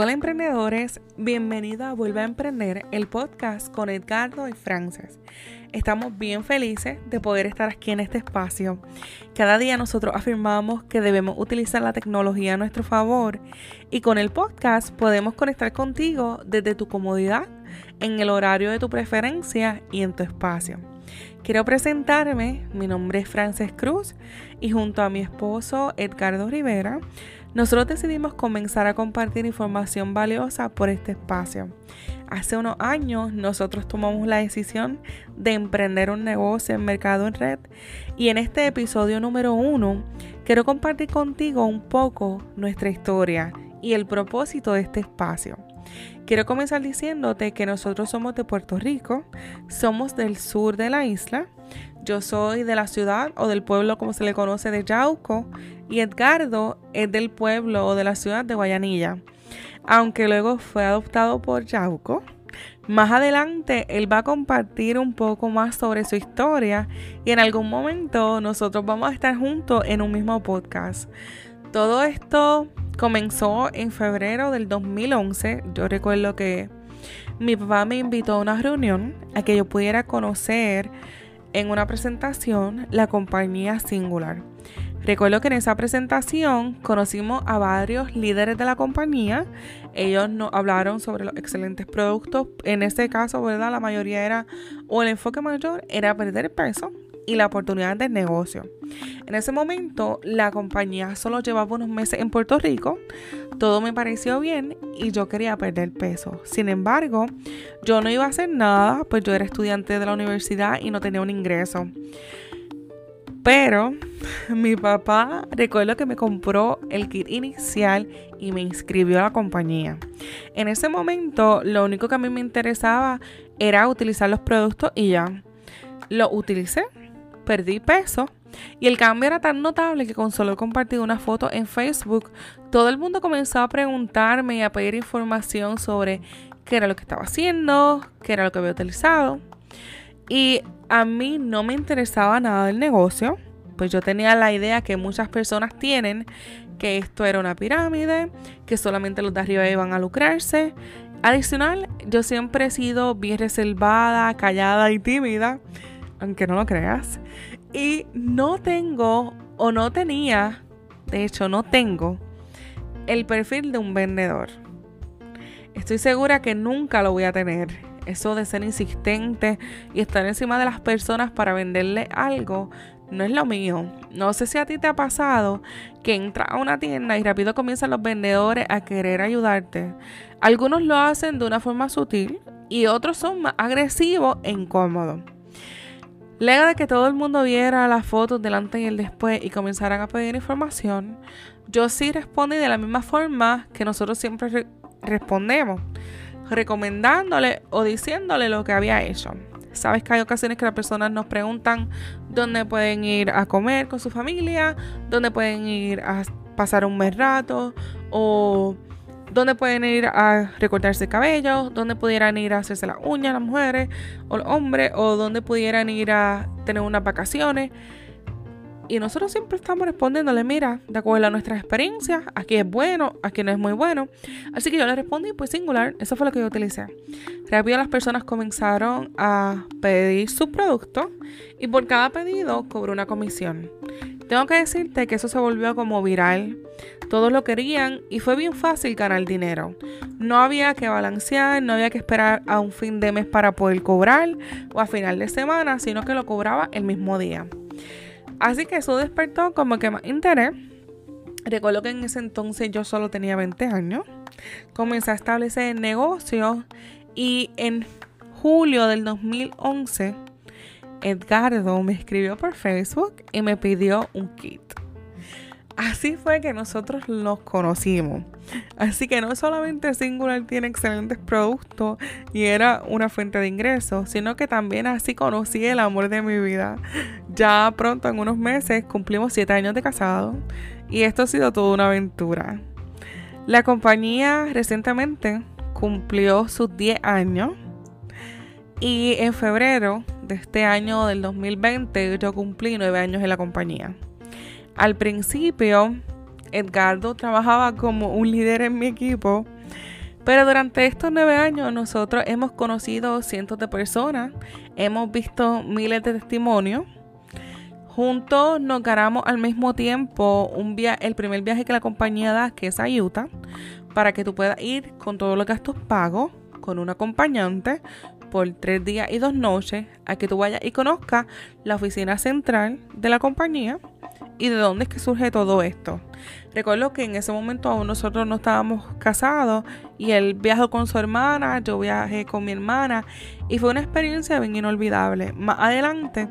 Hola emprendedores, bienvenido a Vuelve a Emprender, el podcast con Edgardo y Frances. Estamos bien felices de poder estar aquí en este espacio. Cada día nosotros afirmamos que debemos utilizar la tecnología a nuestro favor y con el podcast podemos conectar contigo desde tu comodidad, en el horario de tu preferencia y en tu espacio. Quiero presentarme, mi nombre es Frances Cruz y junto a mi esposo Edgardo Rivera, nosotros decidimos comenzar a compartir información valiosa por este espacio. Hace unos años nosotros tomamos la decisión de emprender un negocio en mercado en red y en este episodio número uno quiero compartir contigo un poco nuestra historia y el propósito de este espacio. Quiero comenzar diciéndote que nosotros somos de Puerto Rico, somos del sur de la isla, yo soy de la ciudad o del pueblo como se le conoce de Yauco y Edgardo es del pueblo o de la ciudad de Guayanilla, aunque luego fue adoptado por Yauco. Más adelante él va a compartir un poco más sobre su historia y en algún momento nosotros vamos a estar juntos en un mismo podcast. Todo esto comenzó en febrero del 2011. Yo recuerdo que mi papá me invitó a una reunión a que yo pudiera conocer en una presentación la compañía Singular. Recuerdo que en esa presentación conocimos a varios líderes de la compañía. Ellos nos hablaron sobre los excelentes productos. En este caso, ¿verdad? La mayoría era, o el enfoque mayor era perder peso y la oportunidad de negocio. En ese momento, la compañía solo llevaba unos meses en Puerto Rico. Todo me pareció bien y yo quería perder peso. Sin embargo, yo no iba a hacer nada, pues yo era estudiante de la universidad y no tenía un ingreso. Pero mi papá recuerdo que me compró el kit inicial y me inscribió a la compañía. En ese momento lo único que a mí me interesaba era utilizar los productos y ya. Lo utilicé, perdí peso y el cambio era tan notable que con solo compartir una foto en Facebook, todo el mundo comenzó a preguntarme y a pedir información sobre qué era lo que estaba haciendo, qué era lo que había utilizado. Y a mí no me interesaba nada del negocio, pues yo tenía la idea que muchas personas tienen, que esto era una pirámide, que solamente los de arriba iban a lucrarse. Adicional, yo siempre he sido bien reservada, callada y tímida, aunque no lo creas. Y no tengo o no tenía, de hecho no tengo, el perfil de un vendedor. Estoy segura que nunca lo voy a tener eso de ser insistente y estar encima de las personas para venderle algo no es lo mío. No sé si a ti te ha pasado que entras a una tienda y rápido comienzan los vendedores a querer ayudarte. Algunos lo hacen de una forma sutil y otros son más agresivos e incómodos. Luego de que todo el mundo viera las fotos delante y el después y comenzaran a pedir información, yo sí respondí de la misma forma que nosotros siempre respondemos recomendándole o diciéndole lo que había hecho. Sabes que hay ocasiones que las personas nos preguntan dónde pueden ir a comer con su familia, dónde pueden ir a pasar un mes rato o dónde pueden ir a recortarse el cabello, dónde pudieran ir a hacerse las uñas las mujeres o los hombres o dónde pudieran ir a tener unas vacaciones. Y nosotros siempre estamos respondiéndole, mira, de acuerdo a nuestras experiencias, aquí es bueno, aquí no es muy bueno. Así que yo le respondí, pues singular, eso fue lo que yo utilicé. Rápido las personas comenzaron a pedir su producto y por cada pedido cobró una comisión. Tengo que decirte que eso se volvió como viral. Todos lo querían y fue bien fácil ganar dinero. No había que balancear, no había que esperar a un fin de mes para poder cobrar o a final de semana, sino que lo cobraba el mismo día. Así que eso despertó como que más interés. Recuerdo que en ese entonces yo solo tenía 20 años. Comencé a establecer negocios y en julio del 2011 Edgardo me escribió por Facebook y me pidió un kit. Así fue que nosotros los conocimos. Así que no solamente Singular tiene excelentes productos y era una fuente de ingresos, sino que también así conocí el amor de mi vida. Ya pronto, en unos meses, cumplimos 7 años de casado y esto ha sido toda una aventura. La compañía recientemente cumplió sus 10 años y en febrero de este año del 2020 yo cumplí 9 años en la compañía. Al principio, Edgardo trabajaba como un líder en mi equipo Pero durante estos nueve años nosotros hemos conocido cientos de personas, hemos visto miles de testimonios. Juntos nos ganamos al mismo tiempo un el primer viaje que la compañía da, que es a Utah, para que tú puedas ir con todos los gastos pagos, con un acompañante, por tres días y dos noches, a que tú vayas y conozcas la oficina central de la compañía y de dónde es que surge todo esto. Recuerdo que en ese momento aún nosotros no estábamos casados y él viajó con su hermana, yo viajé con mi hermana y fue una experiencia bien inolvidable. Más adelante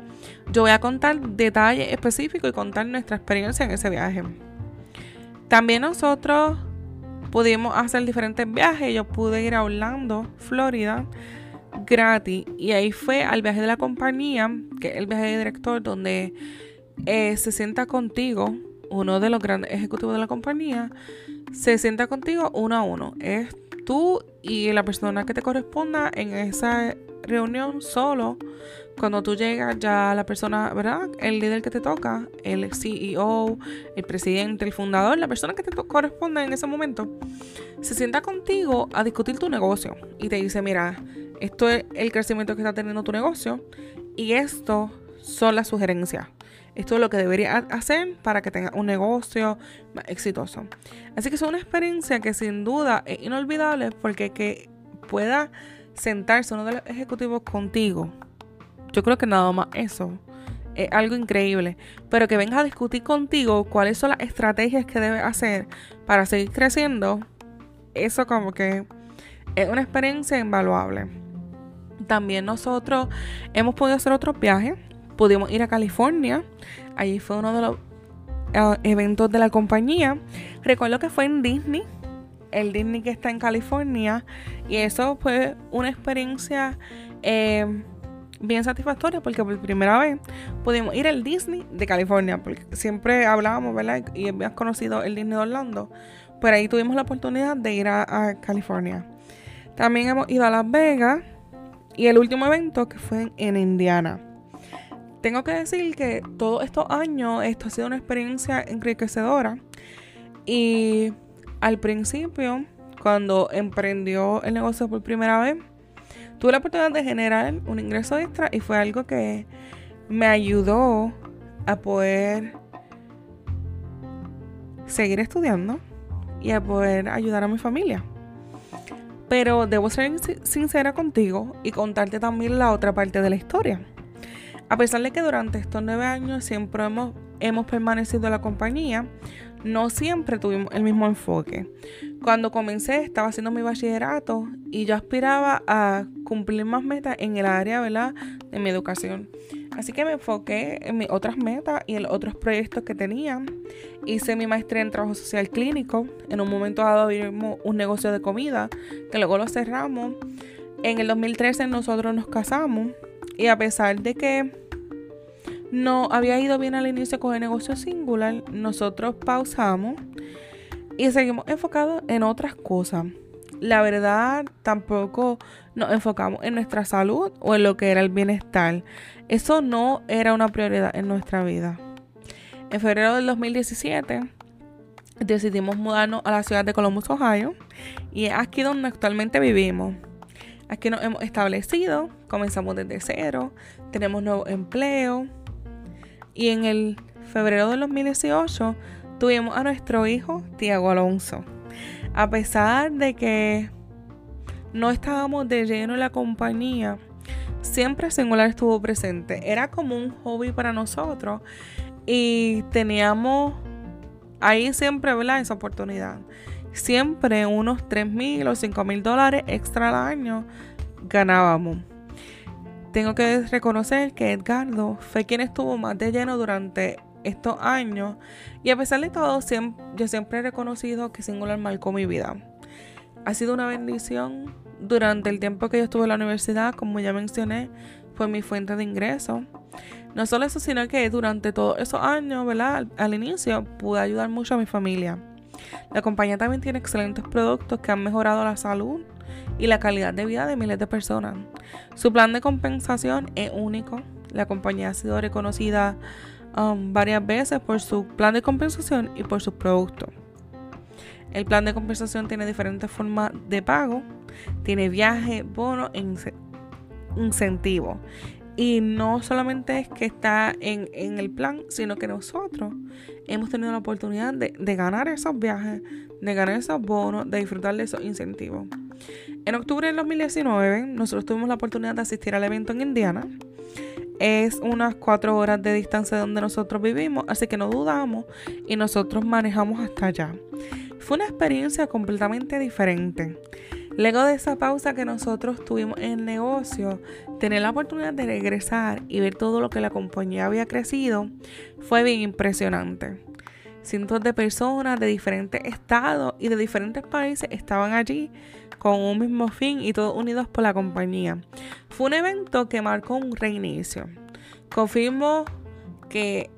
yo voy a contar detalles específicos y contar nuestra experiencia en ese viaje. También nosotros pudimos hacer diferentes viajes. Yo pude ir a Orlando, Florida, gratis. Y ahí fue al viaje de la compañía, que es el viaje de director, donde eh, se sienta contigo, uno de los grandes ejecutivos de la compañía, se sienta contigo uno a uno. Es tú y la persona que te corresponda en esa reunión solo. Cuando tú llegas, ya la persona, ¿verdad? El líder que te toca, el CEO, el presidente, el fundador, la persona que te corresponde en ese momento, se sienta contigo a discutir tu negocio y te dice, mira, esto es el crecimiento que está teniendo tu negocio y esto son las sugerencias. Esto es lo que deberías hacer para que tengas un negocio exitoso. Así que es una experiencia que sin duda es inolvidable porque que pueda sentarse uno de los ejecutivos contigo, yo creo que nada más eso es algo increíble. Pero que venga a discutir contigo cuáles son las estrategias que debes hacer para seguir creciendo, eso como que es una experiencia invaluable. También nosotros hemos podido hacer otros viajes pudimos ir a California. Allí fue uno de los eh, eventos de la compañía. Recuerdo que fue en Disney, el Disney que está en California. Y eso fue una experiencia eh, bien satisfactoria porque por primera vez pudimos ir al Disney de California. Porque siempre hablábamos, ¿verdad? Y habías conocido el Disney de Orlando. Pero ahí tuvimos la oportunidad de ir a, a California. También hemos ido a Las Vegas. Y el último evento que fue en Indiana tengo que decir que todos estos años esto ha sido una experiencia enriquecedora. Y al principio, cuando emprendió el negocio por primera vez, tuve la oportunidad de generar un ingreso extra y fue algo que me ayudó a poder seguir estudiando y a poder ayudar a mi familia. Pero debo ser sincera contigo y contarte también la otra parte de la historia. A pesar de que durante estos nueve años siempre hemos, hemos permanecido en la compañía, no siempre tuvimos el mismo enfoque. Cuando comencé estaba haciendo mi bachillerato y yo aspiraba a cumplir más metas en el área ¿verdad? de mi educación. Así que me enfoqué en mis otras metas y en otros proyectos que tenía. Hice mi maestría en trabajo social clínico. En un momento dado abrimos un negocio de comida que luego lo cerramos. En el 2013 nosotros nos casamos y a pesar de que no había ido bien al inicio con el negocio singular, nosotros pausamos y seguimos enfocados en otras cosas. La verdad, tampoco nos enfocamos en nuestra salud o en lo que era el bienestar. Eso no era una prioridad en nuestra vida. En febrero del 2017 decidimos mudarnos a la ciudad de Columbus, Ohio, y es aquí donde actualmente vivimos. Aquí nos hemos establecido, comenzamos desde cero, tenemos nuevo empleo y en el febrero de 2018 tuvimos a nuestro hijo Tiago Alonso. A pesar de que no estábamos de lleno en la compañía, siempre Singular estuvo presente. Era como un hobby para nosotros y teníamos ahí siempre ¿verdad? esa oportunidad siempre unos 3 mil o 5 mil dólares extra al año ganábamos. Tengo que reconocer que Edgardo fue quien estuvo más de lleno durante estos años y a pesar de todo, yo siempre he reconocido que Singular marcó mi vida. Ha sido una bendición durante el tiempo que yo estuve en la universidad, como ya mencioné, fue mi fuente de ingreso. No solo eso, sino que durante todos esos años, ¿verdad? al inicio pude ayudar mucho a mi familia. La compañía también tiene excelentes productos que han mejorado la salud y la calidad de vida de miles de personas. Su plan de compensación es único. La compañía ha sido reconocida um, varias veces por su plan de compensación y por sus productos. El plan de compensación tiene diferentes formas de pago. Tiene viaje, bono e incentivo. Y no solamente es que está en, el plan, sino que nosotros hemos tenido la oportunidad de, de, ganar esos viajes, de ganar esos bonos, de disfrutar de esos incentivos. En octubre del 2019, nosotros tuvimos la oportunidad de asistir al evento en Indiana. Es unas cuatro horas de distancia de donde nosotros vivimos, así que no dudamos y nosotros manejamos hasta allá. Fue una experiencia completamente diferente. Luego de esa pausa que nosotros tuvimos en el negocio, tener la oportunidad de regresar y ver todo lo que la compañía había crecido fue bien impresionante. Cientos de personas de diferentes estados y de diferentes países estaban allí con un mismo fin y todos unidos por la compañía. Fue un evento que marcó un reinicio. Confirmo que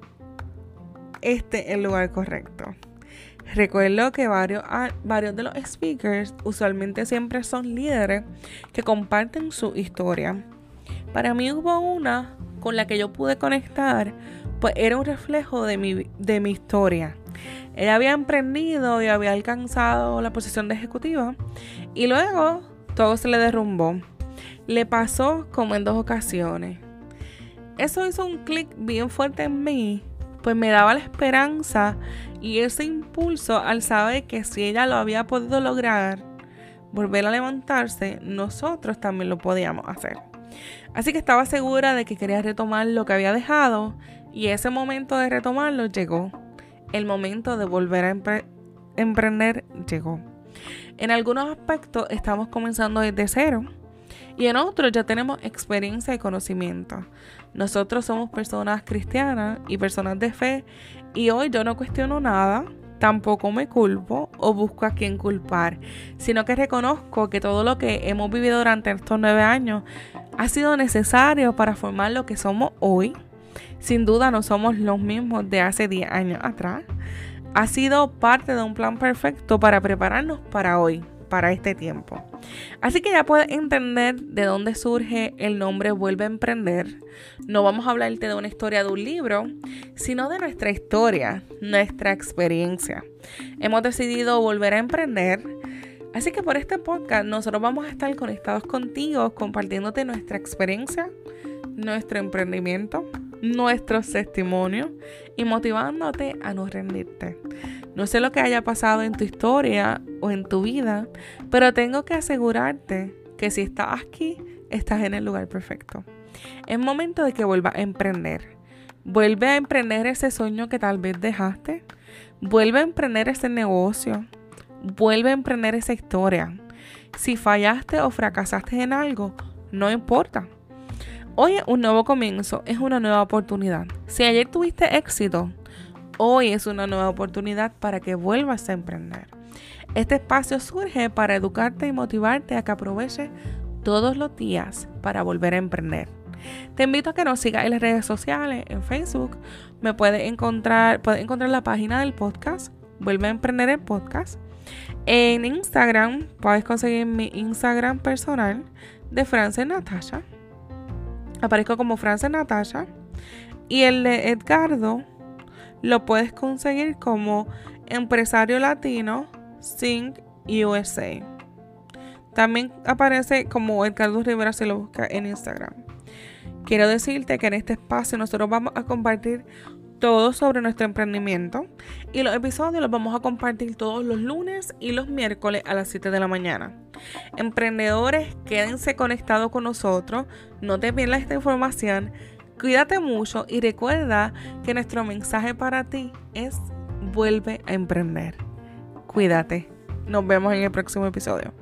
este es el lugar correcto. Recuerdo que varios, ah, varios de los speakers usualmente siempre son líderes que comparten su historia. Para mí hubo una con la que yo pude conectar, pues era un reflejo de mi, de mi historia. Ella había emprendido y había alcanzado la posición de ejecutiva y luego todo se le derrumbó. Le pasó como en dos ocasiones. Eso hizo un clic bien fuerte en mí pues me daba la esperanza y ese impulso al saber que si ella lo había podido lograr, volver a levantarse, nosotros también lo podíamos hacer. Así que estaba segura de que quería retomar lo que había dejado y ese momento de retomarlo llegó. El momento de volver a emprender llegó. En algunos aspectos estamos comenzando desde cero y en otros ya tenemos experiencia y conocimiento. Nosotros somos personas cristianas y personas de fe y hoy yo no cuestiono nada, tampoco me culpo o busco a quien culpar, sino que reconozco que todo lo que hemos vivido durante estos nueve años ha sido necesario para formar lo que somos hoy. Sin duda no somos los mismos de hace diez años atrás. Ha sido parte de un plan perfecto para prepararnos para hoy para este tiempo. Así que ya puedes entender de dónde surge el nombre Vuelve a Emprender. No vamos a hablarte de una historia de un libro, sino de nuestra historia, nuestra experiencia. Hemos decidido volver a emprender. Así que por este podcast nosotros vamos a estar conectados contigo, compartiéndote nuestra experiencia, nuestro emprendimiento, nuestros testimonios y motivándote a no rendirte. No sé lo que haya pasado en tu historia o en tu vida, pero tengo que asegurarte que si estás aquí, estás en el lugar perfecto. Es momento de que vuelvas a emprender. Vuelve a emprender ese sueño que tal vez dejaste. Vuelve a emprender ese negocio. Vuelve a emprender esa historia. Si fallaste o fracasaste en algo, no importa. Hoy es un nuevo comienzo, es una nueva oportunidad. Si ayer tuviste éxito, hoy es una nueva oportunidad para que vuelvas a emprender. Este espacio surge para educarte y motivarte a que aproveches todos los días para volver a emprender. Te invito a que nos sigas en las redes sociales, en Facebook. Me puedes encontrar, puedes encontrar la página del podcast, Vuelve a Emprender el Podcast. En Instagram puedes conseguir mi Instagram personal de Frances Natasha. Aparezco como Frances Natasha. Y el de Edgardo lo puedes conseguir como empresario latino Sync USA. También aparece como Edgardo Rivera si lo busca en Instagram. Quiero decirte que en este espacio nosotros vamos a compartir todo sobre nuestro emprendimiento y los episodios los vamos a compartir todos los lunes y los miércoles a las 7 de la mañana. Emprendedores, quédense conectados con nosotros, no te pierdas esta información Cuídate mucho y recuerda que nuestro mensaje para ti es vuelve a emprender. Cuídate. Nos vemos en el próximo episodio.